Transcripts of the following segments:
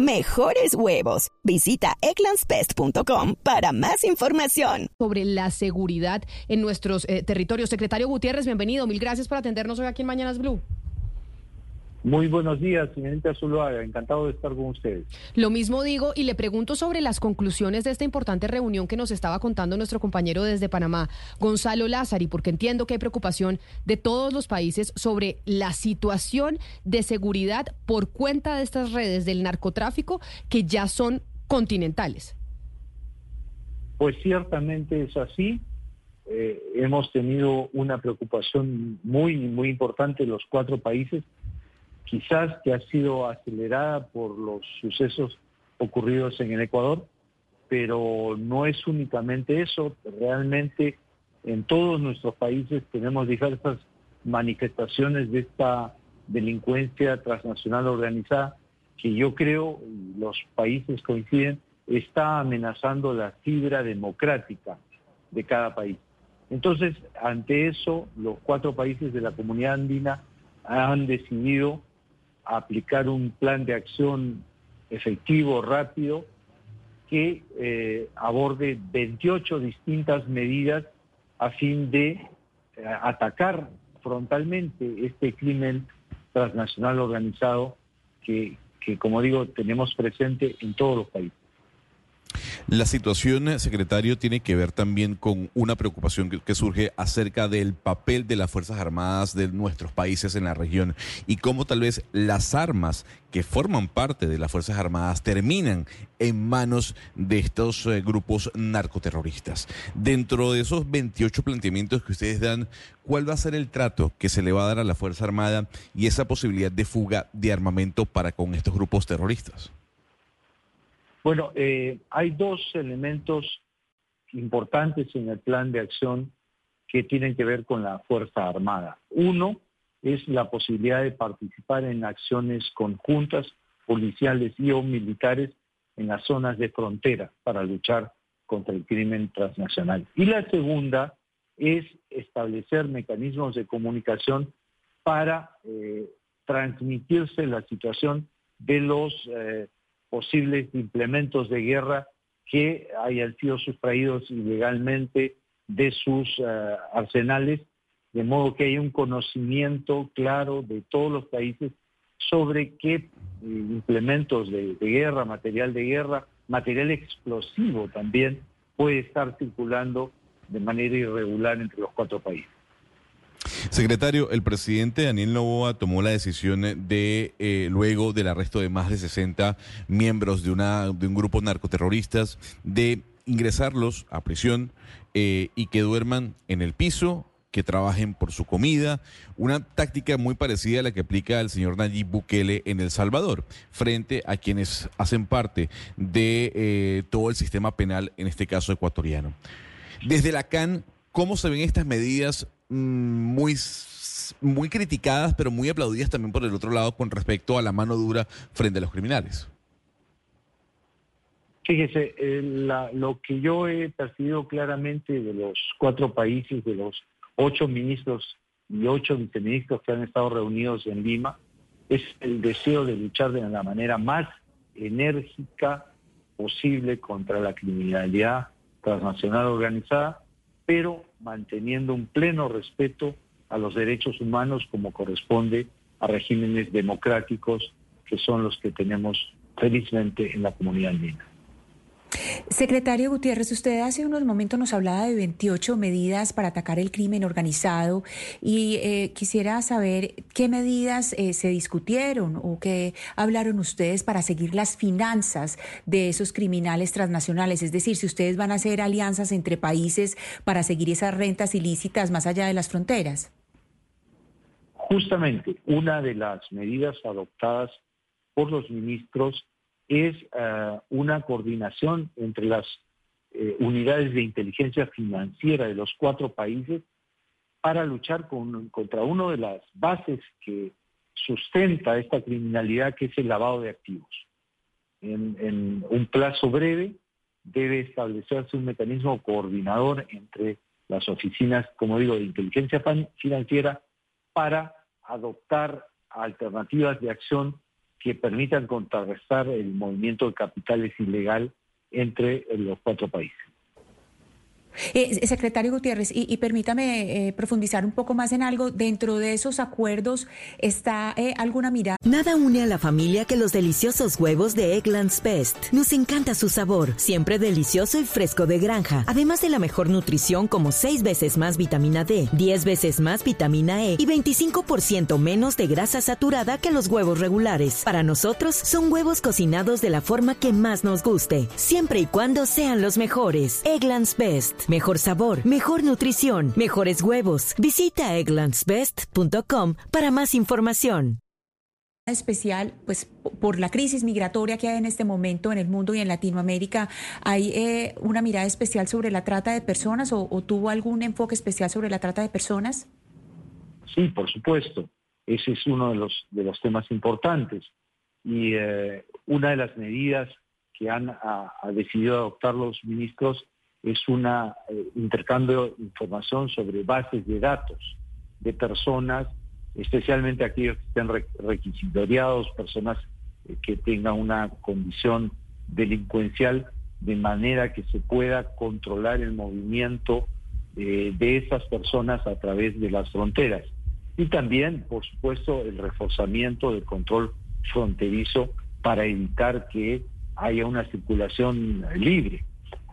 mejores huevos. Visita eclanspest.com para más información. Sobre la seguridad en nuestros eh, territorios. Secretario Gutiérrez, bienvenido. Mil gracias por atendernos hoy aquí en Mañanas Blue. Muy buenos días, señorita Zuluaga. Encantado de estar con ustedes. Lo mismo digo y le pregunto sobre las conclusiones de esta importante reunión que nos estaba contando nuestro compañero desde Panamá, Gonzalo Lázari, porque entiendo que hay preocupación de todos los países sobre la situación de seguridad por cuenta de estas redes del narcotráfico que ya son continentales. Pues ciertamente es así. Eh, hemos tenido una preocupación muy, muy importante en los cuatro países quizás que ha sido acelerada por los sucesos ocurridos en el Ecuador, pero no es únicamente eso, realmente en todos nuestros países tenemos diversas manifestaciones de esta delincuencia transnacional organizada que yo creo, los países coinciden, está amenazando la fibra democrática de cada país. Entonces, ante eso, los cuatro países de la comunidad andina han decidido aplicar un plan de acción efectivo, rápido, que eh, aborde 28 distintas medidas a fin de eh, atacar frontalmente este crimen transnacional organizado que, que, como digo, tenemos presente en todos los países. La situación, eh, secretario, tiene que ver también con una preocupación que, surge acerca del papel de las Fuerzas Armadas de nuestros países en la región y cómo tal vez las armas que forman parte de las Fuerzas Armadas terminan en manos de estos eh, grupos narcoterroristas. Dentro de esos 28 planteamientos que ustedes dan, ¿cuál va a ser el trato que se le va a dar a la Fuerza Armada y esa posibilidad de fuga de armamento para con estos grupos terroristas? Bueno, eh, hay dos elementos importantes en el plan de acción que tienen que ver con la Fuerza Armada. Uno es la posibilidad de participar en acciones conjuntas, policiales y o militares en las zonas de frontera para luchar contra el crimen transnacional. Y la segunda es establecer mecanismos de comunicación para eh, transmitirse la situación de los eh, posibles implementos de guerra que hayan sido sustraídos ilegalmente de sus eh, arsenales, de modo que haya un conocimiento claro de todos los países sobre qué eh, implementos de guerra, material de guerra, material explosivo también puede estar circulando de manera irregular entre los cuatro países. Secretario, el presidente Daniel Novoa tomó la decisión de, eh, luego del arresto de más de 60 miembros de, un grupo narcoterroristas, de ingresarlos a prisión eh, y que duerman en el piso, que trabajen por su comida, una táctica muy parecida a la que aplica el señor Nayib Bukele en El Salvador, frente a quienes hacen parte de eh, todo el sistema penal, en este caso ecuatoriano. Desde la CAN, ¿cómo se ven estas medidas muy, muy criticadas, pero muy aplaudidas también por el otro lado con respecto a la mano dura frente a los criminales. Fíjese, eh, lo que yo he percibido claramente de los cuatro países, de los ocho ministros y ocho viceministros que han estado reunidos en Lima, es el deseo de luchar de la manera más enérgica posible contra la criminalidad transnacional organizada pero manteniendo un pleno respeto a los derechos humanos como corresponde a regímenes democráticos que son los que tenemos felizmente en la comunidad andina. Secretario Gutiérrez, usted hace unos momentos nos hablaba de 28 medidas para atacar el crimen organizado y eh, quisiera saber qué medidas eh, se discutieron o qué hablaron ustedes para seguir las finanzas de esos criminales transnacionales, es decir, si ustedes van a hacer alianzas entre países para seguir esas rentas ilícitas más allá de las fronteras. Justamente, una de las medidas adoptadas por los ministros es eh, una coordinación entre las eh, unidades de inteligencia financiera de los cuatro países para luchar contra una de las bases que sustenta esta criminalidad, que es el lavado de activos. En, un plazo breve debe establecerse un mecanismo coordinador entre las oficinas, como digo, de inteligencia financiera para adoptar alternativas de acción que permitan contrarrestar el movimiento de capitales ilegal entre los cuatro países. Eh, secretario Gutiérrez, y, permítame eh, profundizar un poco más en algo. Dentro de esos acuerdos está eh, alguna mirada. Nada une a la familia que los deliciosos huevos de Eggland's Best. Nos encanta su sabor, siempre delicioso y fresco de granja. Además de la mejor nutrición, como 6 veces más vitamina D, 10 veces más vitamina E y 25% menos de grasa saturada que los huevos regulares. Para nosotros, son huevos cocinados de la forma que más nos guste, siempre y cuando sean los mejores. Eggland's Best. Mejor sabor, mejor nutrición, mejores huevos. Visita egglandsbest.com para más información especial, pues por la crisis migratoria que hay en este momento en el mundo y en Latinoamérica, ¿hay eh, una mirada especial sobre la trata de personas o, tuvo algún enfoque especial sobre la trata de personas? Sí, por supuesto. Ese es uno de los, de los temas importantes. Y eh, una de las medidas que han decidido adoptar los ministros es un eh, intercambio de información sobre bases de datos de personas, especialmente aquellos que estén requisitoriados, personas eh, que tengan una condición delincuencial, de manera que se pueda controlar el movimiento eh, de esas personas a través de las fronteras. Y también, por supuesto, el reforzamiento del control fronterizo para evitar que haya una circulación libre.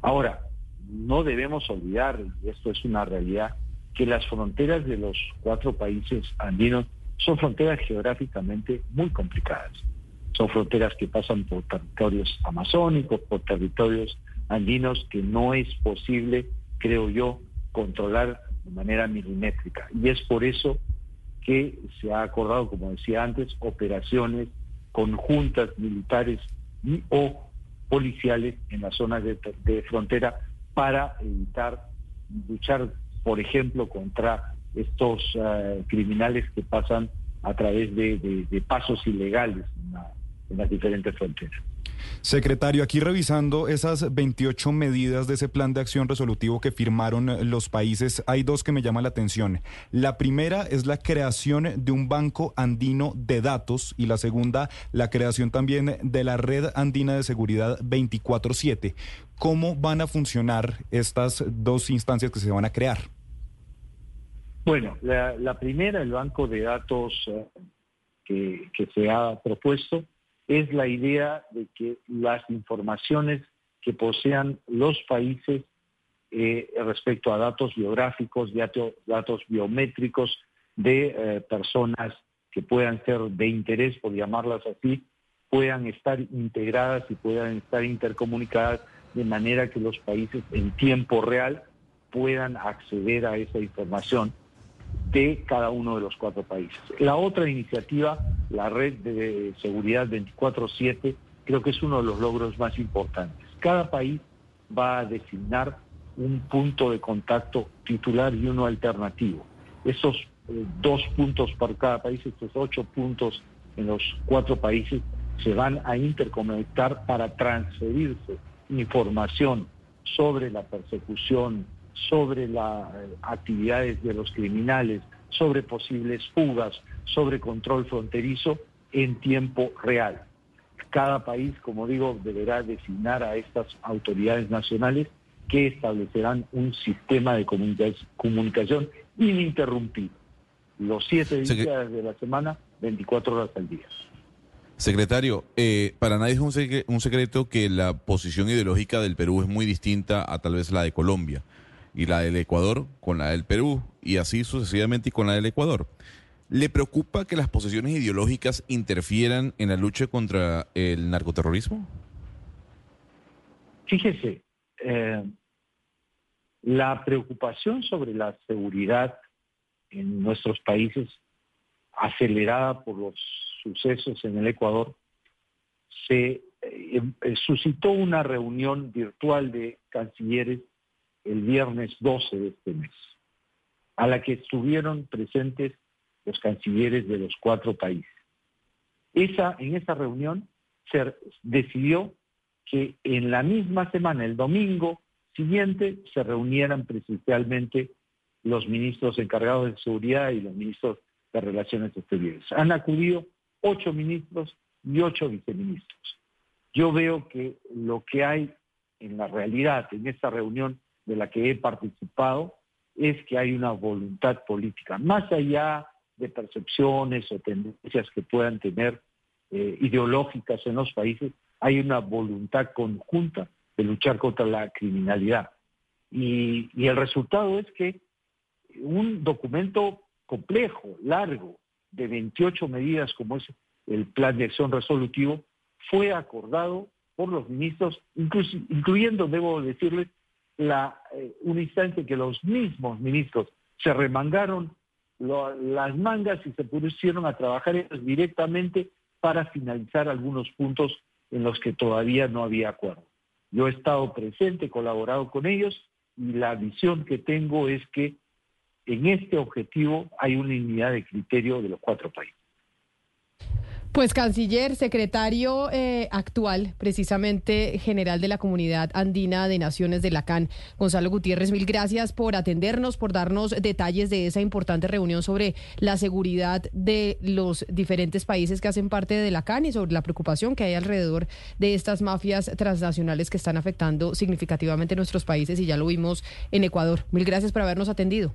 Ahora, no debemos olvidar, y esto es una realidad, que las fronteras de los cuatro países andinos son fronteras geográficamente muy complicadas. Son fronteras que pasan por territorios amazónicos, por territorios andinos que no es posible, creo yo, controlar de manera milimétrica. Y es por eso que se ha acordado, como decía antes, operaciones conjuntas militares o policiales en las zonas de frontera para evitar luchar, por ejemplo, contra estos eh, criminales que pasan a través de, pasos ilegales en las diferentes fronteras. Secretario, aquí revisando esas 28 medidas de ese plan de acción resolutivo que firmaron los países, hay dos que me llaman la atención. La primera es la creación de un banco andino de datos y la segunda, la creación también de la red andina de seguridad 24/7. ¿Cómo van a funcionar estas dos instancias que se van a crear? Bueno, la, primera, el banco de datos eh, que se ha propuesto, es la idea de que las informaciones que posean los países eh, respecto a datos biográficos, datos, biométricos de eh, personas que puedan ser de interés, por llamarlas así, puedan estar integradas y puedan estar intercomunicadas de manera que los países en tiempo real puedan acceder a esa información de cada uno de los cuatro países. La otra iniciativa, la red de seguridad 24/7, creo que es uno de los logros más importantes. Cada país va a designar un punto de contacto titular y uno alternativo. Esos eh, dos puntos por cada país, estos ocho puntos en los cuatro países, se van a interconectar para transferirse información sobre la persecución, sobre las eh, actividades de los criminales, sobre posibles fugas, sobre control fronterizo en tiempo real. Cada país, como digo, deberá designar a estas autoridades nacionales que establecerán un sistema de comunicación ininterrumpido. Los siete días de la semana, 24 horas al día. Secretario, eh, para nadie es un, secreto que la posición ideológica del Perú es muy distinta a tal vez la de Colombia y la del Ecuador con la del Perú y así sucesivamente y con la del Ecuador. ¿Le preocupa que las posiciones ideológicas interfieran en la lucha contra el narcoterrorismo? Fíjese, eh, la preocupación sobre la seguridad en nuestros países, acelerada por los sucesos en el Ecuador, se eh, eh, suscitó una reunión virtual de cancilleres el viernes 12 de este mes, a la que estuvieron presentes los cancilleres de los cuatro países. Esa, en esa reunión se decidió que en la misma semana, el domingo siguiente, se reunieran presencialmente los ministros encargados de seguridad y los ministros de Relaciones Exteriores. Han acudido ocho ministros y ocho viceministros. Yo veo que lo que hay en la realidad, en esta reunión de la que he participado, es que hay una voluntad política, más allá de percepciones o tendencias que puedan tener eh, ideológicas en los países, hay una voluntad conjunta de luchar contra la criminalidad. Y, y el resultado es que un documento complejo, largo, de 28 medidas como es el plan de acción resolutivo, fue acordado por los ministros, incluyendo, debo decirles, la, eh, un instante que los mismos ministros se remangaron las mangas y se pusieron a trabajar directamente para finalizar algunos puntos en los que todavía no había acuerdo. Yo he estado presente, colaborado con ellos y la visión que tengo es que en este objetivo hay una unidad de criterio de los cuatro países. Pues canciller, secretario eh, actual, precisamente general de la Comunidad Andina de Naciones de la CAN, Gonzalo Gutiérrez, mil gracias por atendernos, por darnos detalles de esa importante reunión sobre la seguridad de los diferentes países que hacen parte de la CAN y sobre la preocupación que hay alrededor de estas mafias transnacionales que están afectando significativamente nuestros países y ya lo vimos en Ecuador. Mil gracias por habernos atendido.